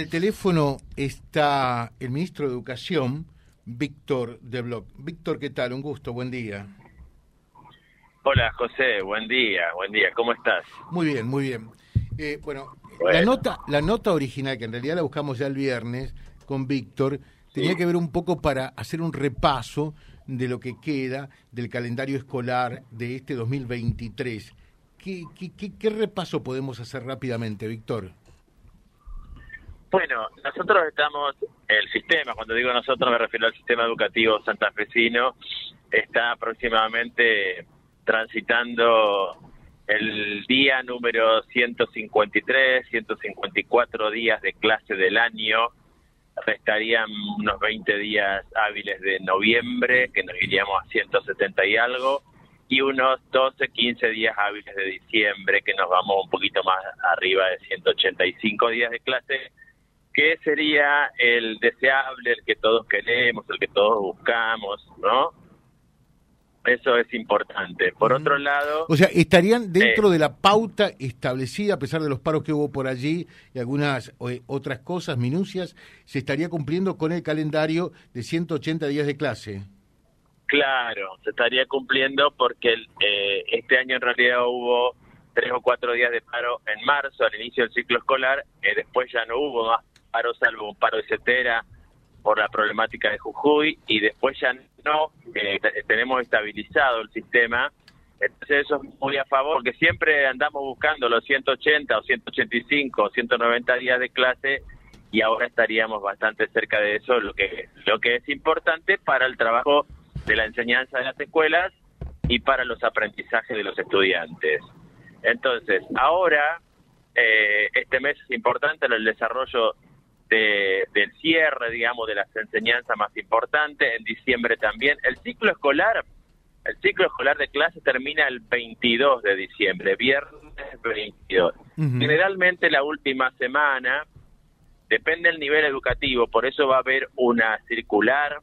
el teléfono está el ministro de Educación, Víctor de Bloch. Víctor, ¿qué tal? Un gusto, buen día. Hola, José, buen día, buen día, ¿cómo estás? Muy bien, muy bien. Eh, bueno, La, nota, la nota original, que en realidad la buscamos ya el viernes con Víctor, tenía que ver un poco para hacer un repaso de lo que queda del calendario escolar de este 2023. ¿Qué, qué, qué repaso podemos hacer rápidamente, Víctor? Bueno, nosotros estamos, el sistema, cuando digo nosotros me refiero al sistema educativo santafesino, está aproximadamente transitando el día número 153, 154 días de clase del año, restarían unos 20 días hábiles de noviembre, que nos iríamos a 170 y algo, y unos 12, 15 días hábiles de diciembre, que nos vamos un poquito más arriba de 185 días de clase ¿Qué sería el deseable, el que todos queremos, el que todos buscamos, ¿no? Eso es importante. Por otro lado... O sea, ¿estarían dentro eh, de la pauta establecida, a pesar de los paros que hubo por allí y algunas eh, otras cosas, minucias, se estaría cumpliendo con el calendario de 180 días de clase? Claro, se estaría cumpliendo porque eh, este año en realidad hubo tres o cuatro días de paro en marzo, al inicio del ciclo escolar, después ya no hubo más paro, salvo un paro de cetera por la problemática de Jujuy, y después ya no, tenemos estabilizado el sistema. Entonces eso es muy a favor, porque siempre andamos buscando los 180 o 185 o 190 días de clase y ahora estaríamos bastante cerca de eso, lo que, lo que es importante para el trabajo de la enseñanza de las escuelas y para los aprendizajes de los estudiantes. Entonces, ahora, eh, este mes es importante el desarrollo del cierre, digamos, de las enseñanzas más importantes, en diciembre también. El ciclo escolar, el ciclo escolar de clase termina el 22 de diciembre, viernes 22. Generalmente la última semana, depende del nivel educativo, por eso va a haber una circular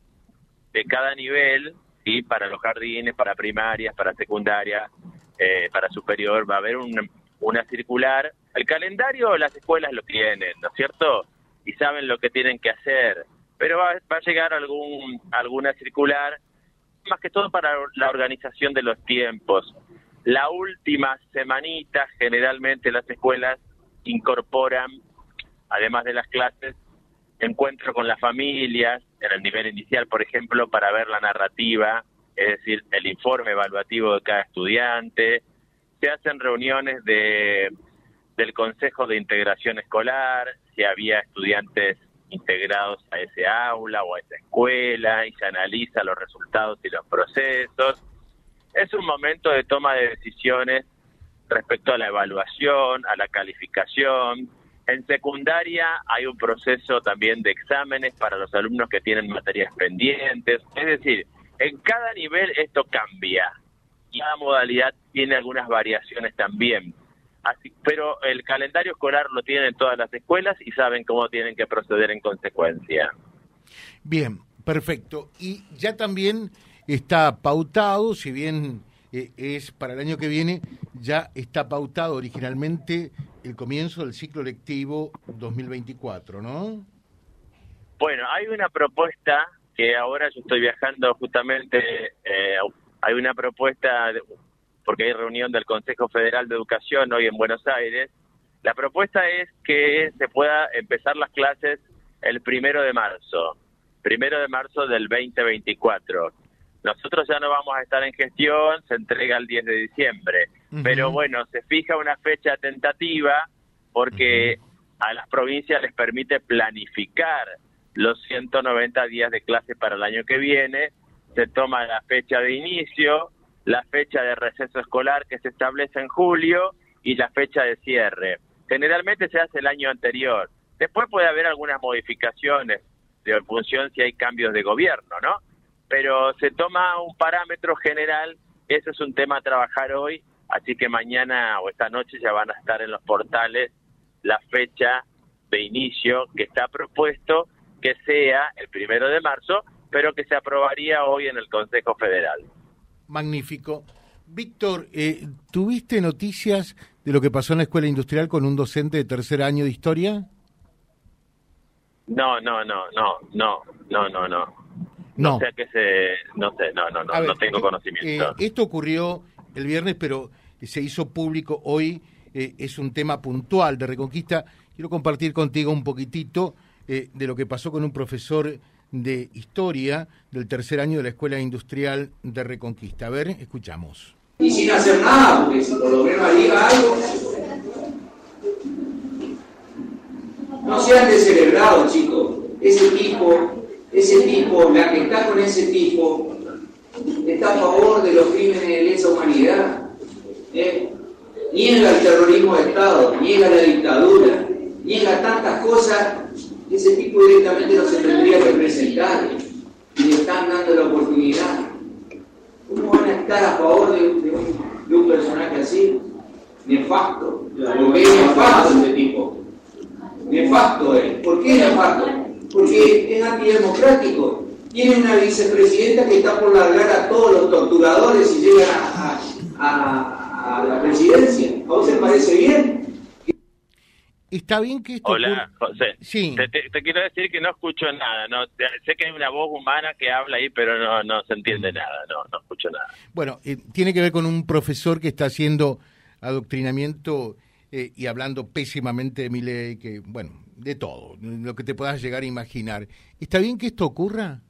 de cada nivel, y para los jardines, para primarias, para secundarias, eh, para superior, va a haber una circular. El calendario las escuelas lo tienen, ¿no es cierto? Y saben lo que tienen que hacer, pero va, a llegar algún alguna circular, más que todo para la organización de los tiempos. La última semanita, generalmente las escuelas incorporan, además de las clases, encuentro con las familias, en el nivel inicial, por ejemplo, para ver la narrativa, es decir, el informe evaluativo de cada estudiante. Se hacen reuniones de del Consejo de Integración Escolar, si había estudiantes integrados a ese aula o a esa escuela y se analiza los resultados y los procesos. Es un momento de toma de decisiones respecto a la evaluación, a la calificación. En secundaria hay un proceso también de exámenes para los alumnos que tienen materias pendientes. Es decir, en cada nivel esto cambia. Cada modalidad tiene algunas variaciones también pero el calendario escolar lo tienen todas las escuelas y saben cómo tienen que proceder en consecuencia. Bien, perfecto. Y ya también está pautado, si bien eh, es para el año que viene, ya está pautado originalmente el comienzo del ciclo lectivo 2024, ¿no? Bueno, hay una propuesta que ahora yo estoy viajando justamente, eh, hay una propuesta, porque hay reunión del Consejo Federal de Educación hoy en Buenos Aires. La propuesta es que se pueda empezar las clases el primero de marzo, primero de marzo del 2024. Nosotros ya no vamos a estar en gestión, se entrega el 10 de diciembre, pero bueno, se fija una fecha tentativa porque a las provincias les permite planificar los 190 días de clase para el año que viene, se toma la fecha de inicio, la fecha de receso escolar que se establece en julio y la fecha de cierre. Generalmente se hace el año anterior. Después puede haber algunas modificaciones de función si hay cambios de gobierno, ¿no? Pero se toma un parámetro general, ese es un tema a trabajar hoy, así que mañana o esta noche ya van a estar en los portales la fecha de inicio que está propuesto que sea el primero de marzo, pero que se aprobaría hoy en el Consejo Federal. Magnífico. Víctor, eh, ¿tuviste noticias de lo que pasó en la Escuela Industrial con un docente de tercer año de historia? No, no, no, no, no, no, no, no. No. sé que se, no sé, no, no, no, no tengo conocimiento. Eh, esto ocurrió el viernes, pero se hizo público hoy. Eh, es un tema puntual de Reconquista. Quiero compartir contigo un poquitito eh, de lo que pasó con un profesor de historia del tercer año de la Escuela Industrial de Reconquista. A ver, escuchamos. Y sin hacer nada, porque si por lo menos diga algo. No sean descerebrados, chicos. Ese tipo ese tipo, la que está con ese tipo, está a favor de los crímenes de lesa humanidad, ¿eh? niega el terrorismo de Estado, niega la dictadura, niega tantas cosas, ese tipo directamente no se tendría que presentar y le están dando la oportunidad. ¿Cómo van a estar a favor de, un, personaje así? Nefasto, porque es nefasto ese tipo. Nefasto es. ¿Por qué nefasto? porque es antidemocrático. Tiene una vicepresidenta que está por largar a todos los torturadores y llega a, la presidencia. ¿A vos te parece bien? Está bien que esto. Hola, José. Sí. Te, quiero decir que no escucho nada. No, sé que hay una voz humana que habla ahí, pero no, no se entiende nada. No, no escucho nada. Bueno, eh, tiene que ver con un profesor que está haciendo adoctrinamiento eh, y hablando pésimamente de mi ley, que, bueno, de todo, lo que te puedas llegar a imaginar. ¿Está bien que esto ocurra?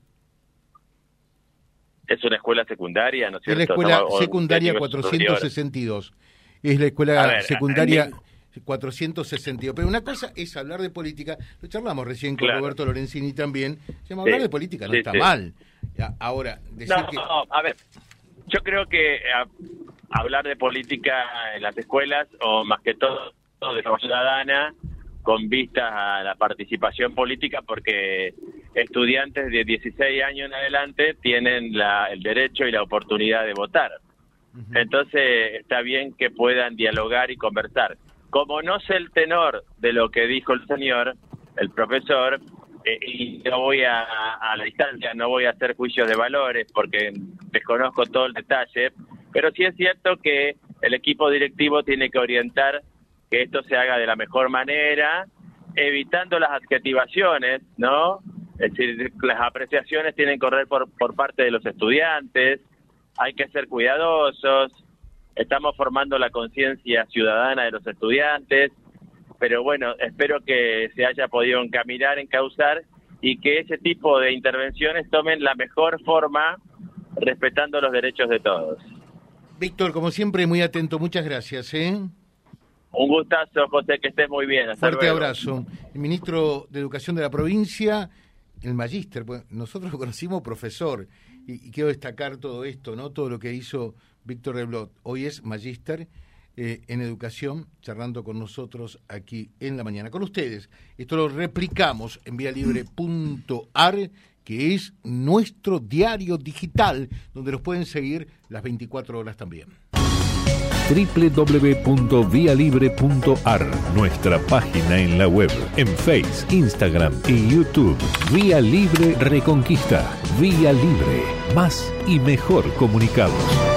Es una escuela secundaria, ¿no es cierto? Es la escuela secundaria 462. Es la escuela secundaria 462. Pero una cosa es hablar de política, lo charlamos recién con Roberto Lorenzini también, se llama hablar de política, no está mal. Ahora, decir que... a ver, yo creo que hablar de política en las escuelas, o más que todo de forma ciudadana, con vistas a la participación política, porque estudiantes de 16 años en adelante tienen el derecho y la oportunidad de votar. Entonces está bien que puedan dialogar y conversar. Como no sé el tenor de lo que dijo el señor, el profesor, eh, y no voy a, la distancia, no voy a hacer juicios de valores porque desconozco todo el detalle, pero sí es cierto que el equipo directivo tiene que orientar que esto se haga de la mejor manera, evitando las adjetivaciones, ¿no? Es decir, las apreciaciones tienen que correr por, por parte de los estudiantes, hay que ser cuidadosos, estamos formando la conciencia ciudadana de los estudiantes, pero bueno, espero que se haya podido encaminar, encauzar y que ese tipo de intervenciones tomen la mejor forma respetando los derechos de todos. Víctor, como siempre, muy atento. Muchas gracias. ¿eh? Un gustazo, José, que estés muy bien. Fuerte abrazo. El ministro de Educación de la provincia, el magíster, nosotros lo conocimos profesor, y, quiero destacar todo esto, ¿no? Todo lo que hizo Víctor Reblot. Hoy es magíster eh, en educación, charlando con nosotros aquí en la mañana. Con ustedes. Esto lo replicamos en vialibre.ar que es nuestro diario digital, donde los pueden seguir las 24 horas también www.vialibre.ar, nuestra página en la web, en Facebook, Instagram y YouTube. Vía Libre Reconquista. Vía Libre. Más y mejor comunicados.